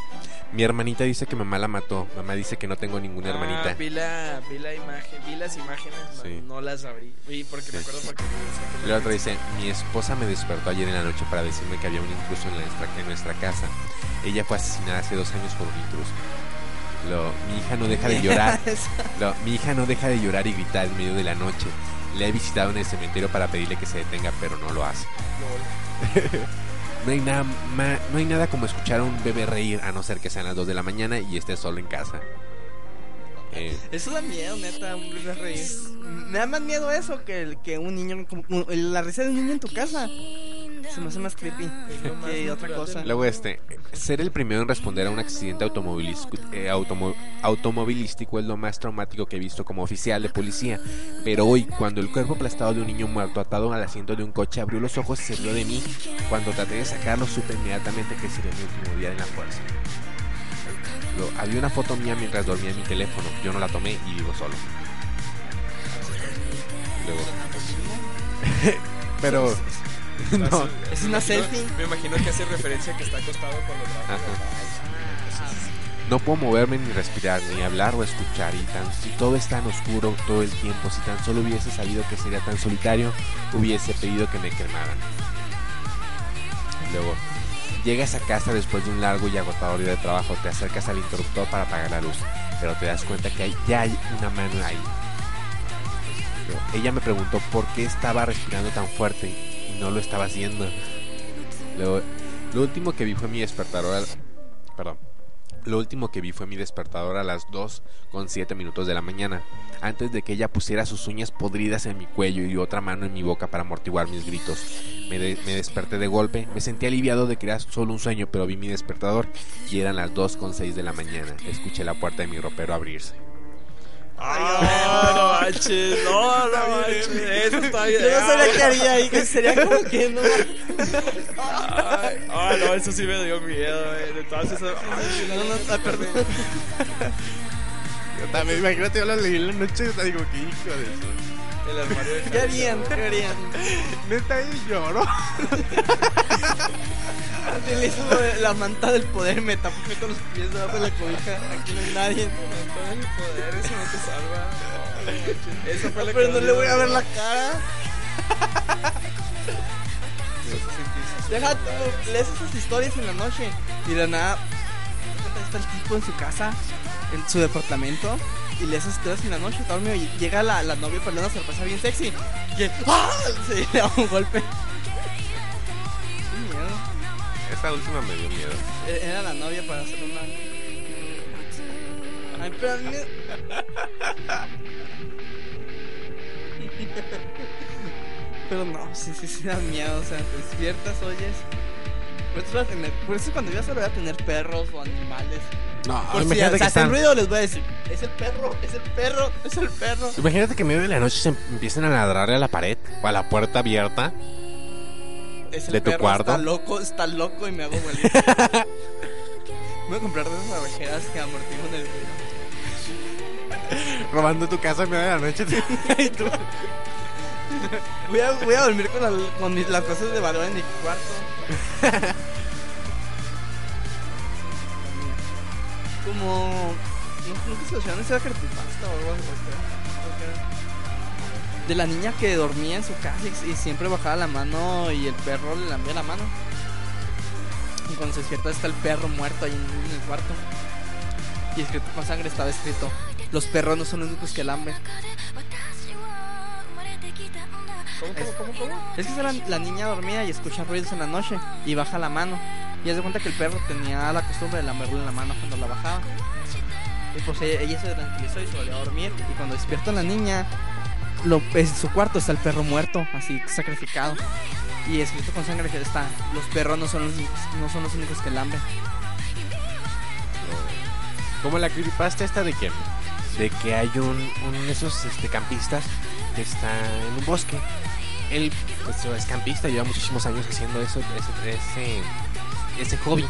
Mi hermanita dice que mamá la mató. Mamá dice que no tengo ninguna Ah, hermanita. vi la, vi la imagen, vi las imágenes, no- Sí. no, las abrí. Vi porque me Sí. acuerdo porque Y la otra dice, mi esposa me despertó ayer en la noche para decirme que había un intruso en nuestra, en nuestra casa. Ella fue asesinada hace dos años por un intruso. Lo, mi hija no deja de llorar. [LAUGHS] Lo, mi hija no deja de llorar y gritar en medio de la noche. Le he visitado en el cementerio para pedirle que se detenga, pero no lo hace. No [LAUGHS] hay, nada ma- no hay nada como escuchar a un bebé reír, a no ser que sean las 2 de la mañana y esté solo en casa. Eh, Eso da miedo, neta, un bebé reír. Me da más miedo eso que, el- que un niño, como- como la risa de un niño en tu casa. Se me hace más creepy que otra cosa. Luego este, ser el primero en responder a un accidente automovilístico, eh, automo- automovilístico es lo más traumático que he visto como oficial de policía. Pero hoy, cuando el cuerpo aplastado de un niño muerto atado al asiento de un coche abrió los ojos y se rió de mí, cuando traté de sacarlo supe inmediatamente que sería mi último día en la fuerza. Luego, había una foto mía mientras dormía en mi teléfono, yo no la tomé y vivo solo. Luego, [LAUGHS] pero [LAUGHS] no, Es una imagino- selfie. Me imagino que hace referencia a que está acostado cuando trabaja. Ajá. No puedo moverme ni respirar, ni hablar o escuchar. Y tan, si todo es tan oscuro todo el tiempo, si tan solo hubiese sabido que sería tan solitario, hubiese pedido que me quemaran. Luego, llegas a casa después de un largo y agotador día de trabajo, te acercas al interruptor para apagar la luz, pero te das cuenta que hay, ya hay una mano ahí. Ella me preguntó por qué estaba respirando tan fuerte y no lo estaba haciendo. Lo último que vi fue mi despertador. Perdón. Lo último que vi fue mi despertador a las 2 con 7 minutos de la mañana, antes de que ella pusiera sus uñas podridas en mi cuello y otra mano en mi boca para amortiguar mis gritos. Me, me desperté de golpe, me sentí aliviado de que era solo un sueño, pero vi mi despertador y eran las 2 con 6 de la mañana. Escuché la puerta de mi ropero abrirse. Ah, no [LAUGHS] manches, no, no manches. Eso está bien. Yo no sabía qué haría ahí, que sería [LAUGHS] como que no. Ay, ay, no, eso sí me dio miedo, güey. Entonces, ay, No, no, ah, perdón. [LAUGHS] Yo también, imagínate, yo lo leí en la noche y digo, qué hijo de eso. El armario de ¿Qué harían? ¿Qué harían? Neta, y lloró. [LAUGHS] Utilizo la manta del poder, me tapo con los pies debajo de la cobija. Aquí no hay nadie. Todo el poder, eso no te salva. No, no. Eso fue lo Pero no le voy a ver la cara. Deja tú, lees esas historias en la noche y de la nada está el tipo en su casa, en su departamento y lees esas historias en la noche, dormido y llega la, la novia para darle una sorpresa bien sexy y ¡ah! [LAUGHS] se le da un golpe. Qué miedo. Esa última me dio miedo. E- Era la novia para hacer una. Ay, pero [LAUGHS] Pero no, sí, sí, sí da miedo. O sea, te despiertas, oyes. Por eso, vas a tener- por eso cuando vivas solo voy a tener perros o animales. No, Por si imagínate que hacen están... ruido, les voy a decir: Es el perro, es el perro, es el perro. Imagínate que en medio de la noche se empiecen a ladrarle a la pared o a la puerta abierta. Es el ¿De tu perro, cuarto? Está loco, está loco y me hago bolita. [LAUGHS] voy a comprar de esas abejeras que amortiguan el ruido. Robando tu casa en medio de la noche. [LAUGHS] y tú... [LAUGHS] Voy a, voy a dormir con, la- con mis- las cosas de valor en mi cuarto. [LAUGHS] Como. No, nunca se mencionaron esa creepypasta o algo. De la niña que dormía en su casa y, siempre bajaba la mano y el perro le lambía la mano. Y cuando se despierta está el perro muerto ahí en, en el cuarto. Y escrito con sangre estaba escrito: Los perros no son los únicos que lamben. ¿Cómo, cómo, cómo, cómo? Es que la, la niña dormía y escucha ruidos en la noche y baja la mano. Y hace cuenta que el perro tenía la costumbre de lamberle la mano cuando la bajaba. Y pues ella, ella se tranquilizó y se volvió a dormir. Y cuando despierta la niña, lo, en su cuarto está el perro muerto, así sacrificado. Y escrito con sangre que está, los perros no son los, únicos- no son los únicos que lamben. Como la creepypasta esta de que de que hay un, un de esos este, campistas que está en un bosque. Él pues, es campista, lleva muchísimos años haciendo eso, ese, ese, ese hobby.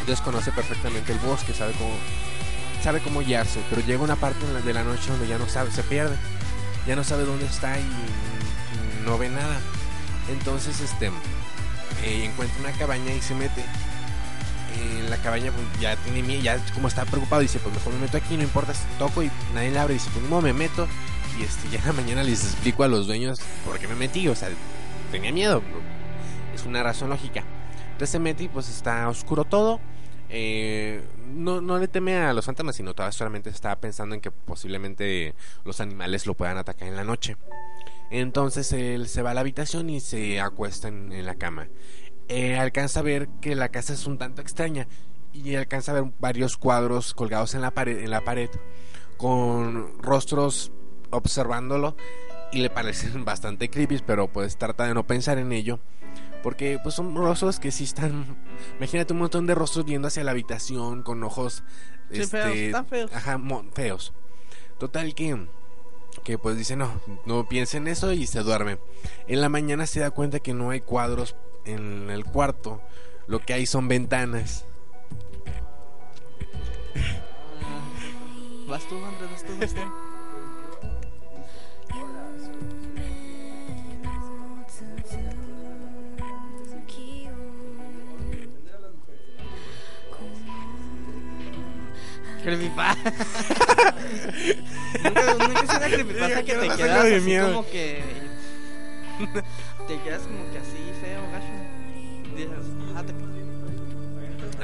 Entonces conoce perfectamente el bosque, sabe cómo, sabe cómo guiarse, pero llega una parte de la- la noche donde ya no sabe, se pierde, ya no sabe dónde está y, no ve nada. Entonces, este, eh, encuentra una cabaña y se mete. En la cabaña pues, ya tiene miedo, ya como está preocupado, dice, pues mejor me meto aquí, no importa toco y nadie le abre, dice, pues no me meto. Y este, ya en la mañana les explico a los dueños por qué me metí, o sea, tenía miedo. Es una razón lógica. Entonces se mete y pues está oscuro todo. Eh, no, no le teme a los fantasmas, sino todavía solamente estaba pensando en que posiblemente los animales lo puedan atacar en la noche. Entonces él se va a la habitación y se acuesta en, la cama. Eh, alcanza a ver que la casa es un tanto extraña y alcanza a ver varios cuadros colgados en la pared, en la pared con rostros observándolo y le parecen [LAUGHS] bastante creepy, pero pues trata de no pensar en ello. Porque pues son rostros que sí están... Imagínate un montón de rostros viendo hacia la habitación con ojos... Sí, feos, están feos. Ajá, feos. Total que... Que pues dice no, no piense en eso y se duerme. En la mañana se da cuenta que no hay cuadros en el cuarto. Lo que hay son ventanas. Vas tú, Andrés, vas tú, vas tú. Creepypasta. [LAUGHS] nunca, nunca es una creepypasta que te quedas así miedo. como que... [LAUGHS] te quedas como que así feo, gacho. Dices, ah, te...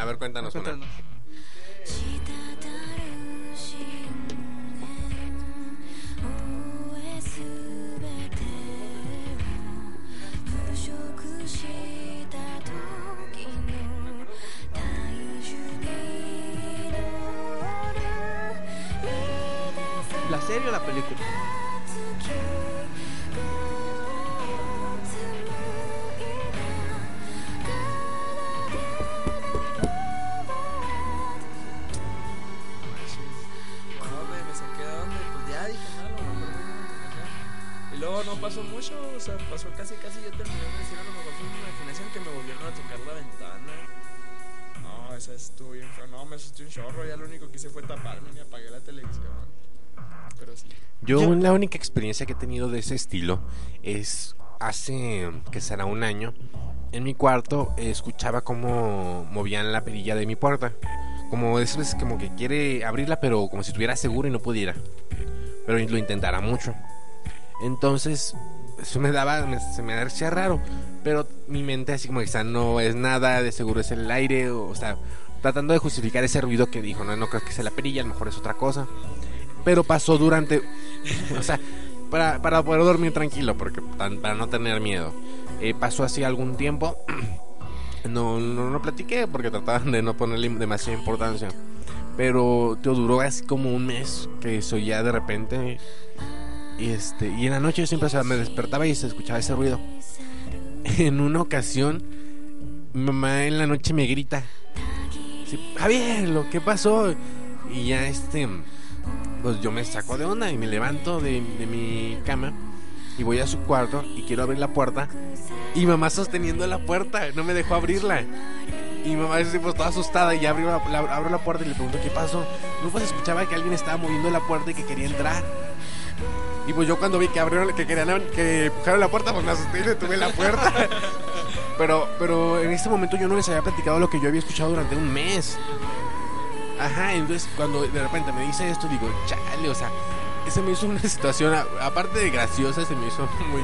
A ver, cuéntanos una. Cuéntanos. し sí. Yo, la única experiencia que he tenido de ese estilo es hace que será un año. En mi cuarto escuchaba cómo movían la perilla de mi puerta. Como esas veces como que quiere abrirla pero como si estuviera seguro y no pudiera. Pero lo intentara mucho. Entonces eso me daba, me- se me hacía raro. Pero mi mente así como que está, no es nada, de seguro es el aire. O, o sea, tratando de justificar ese ruido que dijo, no, no creo que sea la perilla, a lo mejor es otra cosa. Pero pasó durante, [LAUGHS] o sea, para, para poder dormir tranquilo, porque para no tener miedo. Eh, pasó así algún tiempo. [CLEARS THROAT] No, no, no platiqué porque trataban de no ponerle demasiada importancia. Pero te duró así como un mes que eso ya de repente. Y este y en la noche yo siempre o sea, me despertaba y se escuchaba ese ruido. [LAUGHS] En una ocasión, mi mamá en la noche me grita: Javier, ¿lo que pasó? Y ya este pues yo me saco de onda y me levanto de, mi cama y voy a su cuarto y quiero abrir la puerta y mamá sosteniendo la puerta, no me dejó abrirla. Y mamá pues toda asustada y abro la puerta y le pregunto qué pasó. No pues escuchaba que alguien estaba moviendo la puerta y que quería entrar. Y pues yo cuando vi que abrieron, que querían que empujaron la puerta, pues me asusté y detuve la puerta. [LAUGHS] Pero, pero en este momento yo no les había platicado lo que yo había escuchado durante un mes. Ajá, entonces cuando de repente me dice esto, digo, chale, o sea, esa me hizo una [LAUGHS] situación, aparte de graciosa, se me hizo muy,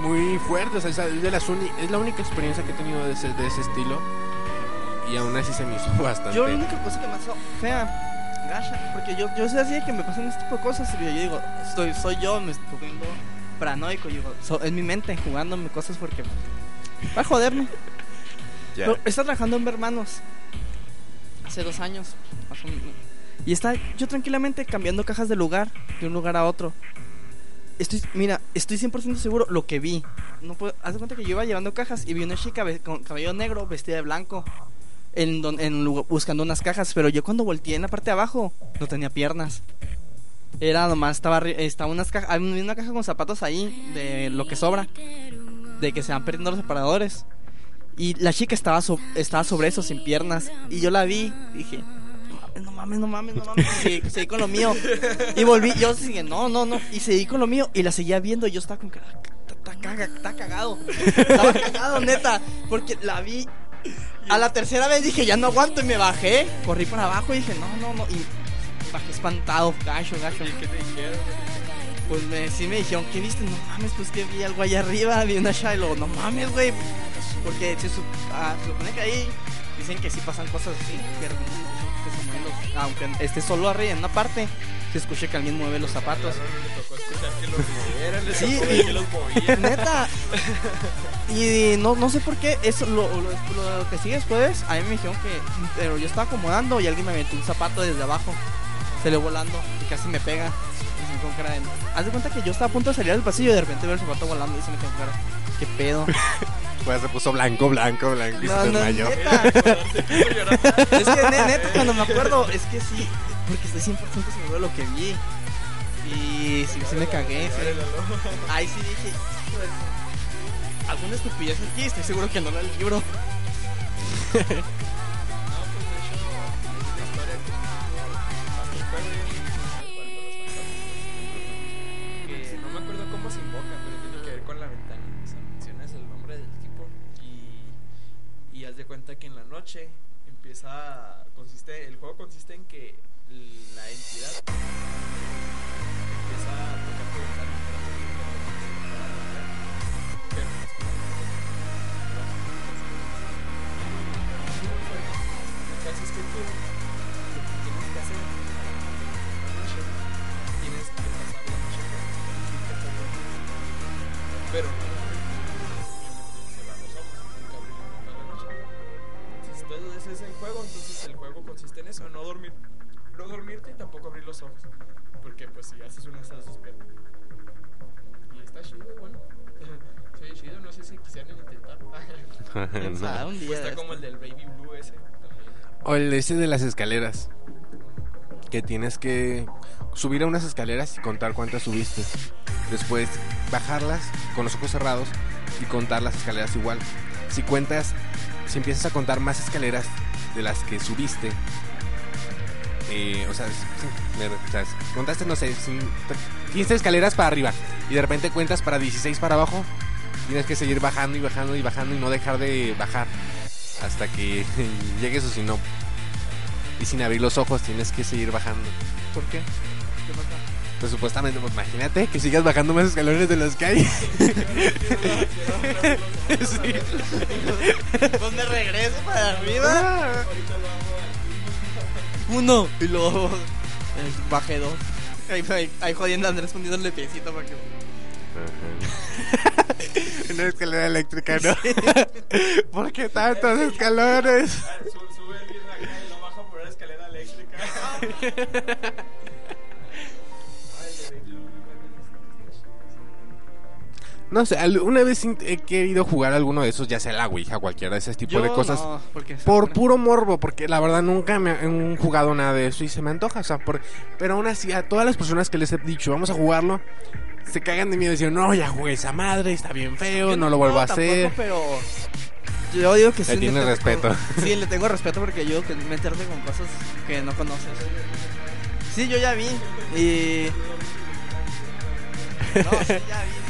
muy fuerte. O sea, es, de las uni- es la única experiencia que he tenido de ese, de ese estilo. Y aún así se me hizo [LAUGHS] bastante. Yo la única cosa que me hace fea, gacha, porque yo, yo soy así que me pasan este tipo de cosas y yo, digo, estoy, soy yo, me estoy poniendo paranoico, yo digo, so- es mi mente jugándome cosas porque va a joderme. Ya. Pero está trabajando en ver hermanos hace dos años. Y está yo tranquilamente cambiando cajas de lugar, de un lugar a otro. Estoy, mira, estoy 100% seguro lo que vi. No puedo, haz de cuenta que yo iba llevando cajas y vi una chica con cabello negro vestida de blanco en, don- en buscando unas cajas, pero yo cuando volteé en la parte de abajo no tenía piernas. Era nomás, estaba, estaba unas cajas, había una caja con zapatos ahí, de lo que sobra, de que se van perdiendo los separadores. Y la chica estaba, so- estaba sobre eso, sin piernas. Y yo la vi, dije, no mames, no mames, no mames. Y seguí, con lo mío. Y volví, yo dije, no, no, no. Y seguí con lo mío y la seguía viendo. Y yo estaba como que, "Ah, está, está caga- está cagado. Estaba cagado, neta. Porque la vi. A la tercera vez dije, ya no aguanto. Y me bajé, corrí para abajo y dije, no, no, no. Y bajé espantado, gacho, gacho. ¿Qué te dijeron? Pues me, sí me dijeron, ¿qué viste? No mames, pues que vi algo allá arriba, vi una y luego, no mames, güey. Porque se, ah, se supone que ahí dicen que sí pasan cosas así, que, se los- aunque esté solo arriba en una parte, se escucha que alguien mueve los zapatos. Le tocó escuchar que los movieran, le Sí, y- ver que los movían. Neta. Y no, no sé por qué, eso lo, lo, lo que sigue después, a mí me dijeron que, pero yo estaba acomodando y alguien me aventó un zapato desde abajo, salió volando y casi me pega. Haz de cuenta que yo estaba a punto de salir del pasillo y de repente veo el zapato volando y se me quedó cara. ¿Qué pedo? [LAUGHS] Pues se puso blanco, blanco, blanco y No, se no, desmayó. neta. [LAUGHS] Es que ne- neta, cuando me acuerdo, es que sí, porque estoy 100% seguro de lo que vi. Y sí, sí me cagué. sí. Ahí sí dije, "Hijo de- alguna estupidez aquí, estoy seguro que no la libro. [LAUGHS] cuenta que en la noche empieza, consiste, el juego consiste en que la entidad empieza a tocar tu tampoco abrir los ojos porque pues si haces una estás despierto y está chido bueno [LAUGHS] sí chido no sé si quisieran intentar [LAUGHS] un día Pues está como el del baby blue ese también O el ese de las escaleras. Que tienes que subir a unas escaleras y contar cuántas subiste. Después bajarlas con los ojos cerrados y contar las escaleras igual. Si cuentas, si empiezas a contar más escaleras de las que subiste, eh, o sea, sí, me- o sea, contaste, no sé, cin- 15 escaleras para arriba y de repente cuentas para 16 para abajo, tienes que seguir bajando y bajando y bajando y no dejar de bajar hasta que [LAUGHS] llegues o si no. Y sin abrir los ojos tienes que seguir bajando. ¿Por qué? ¿Qué pasa? Pues supuestamente, pues, imagínate que sigas bajando más escalones de los que hay. [LAUGHS] [LAUGHS] Sí. Pues me regreso para arriba. Uno. Y luego eh, bajé dos. Ahí, ahí, ahí jodiendo a Andrés poniéndole piecito para que. Una escalera eléctrica, ¿no? [LAUGHS] ¿Por qué tantos escalones? sube alguien acá y lo baja por una escalera eléctrica [LAUGHS] No sé, una vez he querido jugar alguno de esos, ya sea la Ouija, cualquiera de ese tipo Yo de cosas. no, por puro morbo, porque la verdad nunca me he jugado nada de eso y se me antoja, o sea, por- pero aún así a todas las personas que les he dicho, vamos a jugarlo, se cagan de miedo y dicen, no, ya jugué esa madre, está bien feo, no lo vuelvo a tampoco, hacer. pero yo digo que Le sí. tienes meterte con- respeto. [LAUGHS] Sí, le tengo respeto porque yo que meterte con cosas que no conoces. Sí, yo ya vi. Y. [LAUGHS] No, sí, ya vi.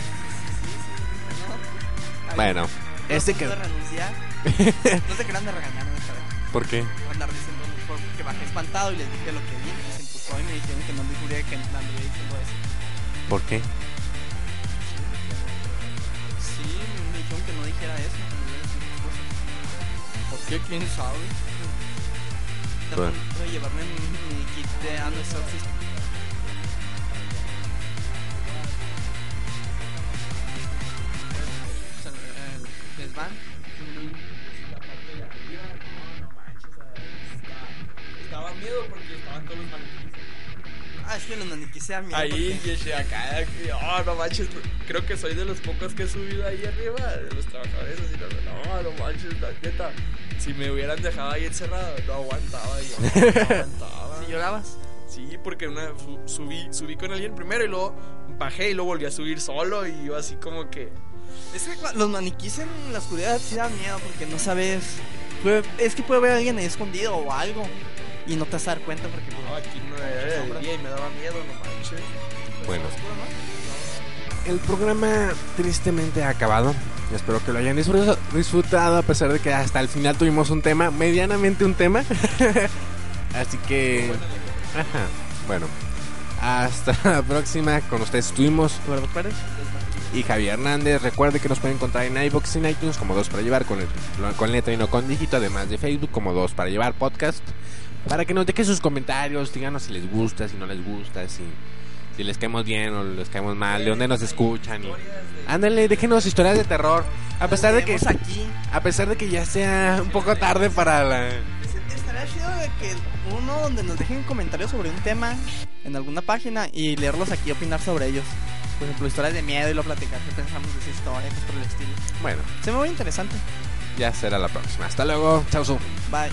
Bueno, no este que... renunciar. [LAUGHS] No se crean de regañarme esta vez. ¿Por qué? Por andar diciendo porque bajé espantado y les dije lo que vi y se emputó y me dijeron que no me juré que anduve diciendo eso. ¿Por qué? Sí, me dijeron que no dijera eso, que no dijera cosas. ¿Por qué? ¿Quién sabe? Bueno. llevarme mi, mi kit de Ano Exorcist. Van? Estaba miedo porque estaban todos los maniquíes. Ah, es que los maniquíes sean miedo. Ahí, porque- y ese acá, oh, no manches, creo que soy de los pocos que he subido ahí arriba, de los trabajadores, así, no, no, no manches, la neta, si me hubieran dejado ahí encerrado, no aguantaba yo, no aguantaba. [LAUGHS] ¿Si llorabas? Sí, porque una, su- subí, subí con alguien primero y luego bajé y luego volví a subir solo y yo así como que... Es que los maniquís en la oscuridad sí dan miedo porque no sabes. puede- es que puede haber alguien ahí escondido o algo. Y no te vas a dar cuenta porque. pues, No, aquí no era de día y me daba miedo, no manches. Bueno, el programa tristemente ha acabado. Espero que lo hayan disfrutado, disfrutado a pesar de que hasta el final tuvimos un tema, medianamente un tema. [LAUGHS] Así que... Ajá, bueno. Hasta la próxima. Con ustedes estuvimos Eduardo Pérez. Y Javier Hernández. Recuerde que nos pueden encontrar en iBox y en iTunes como dos para llevar con, el- con letra y no con dígito, además de Facebook como dos para llevar podcast. Para que nos dejen sus comentarios, díganos si les gusta, si no les gusta, si, si les caemos bien o les caemos mal, de dónde nos escuchan. Y... Ándale, déjenos historias de terror. A pesar de que, aquí. a pesar de que ya sea un poco tarde para la... Estaría chido de que uno donde nos dejen comentarios sobre un tema en alguna página y leerlos aquí y opinar sobre ellos por ejemplo, historias de miedo y lo platicar que pensamos de esa historia, pues por el estilo. Bueno. Se me muy interesante. Ya será la próxima. Hasta luego. Chao, su. Bye.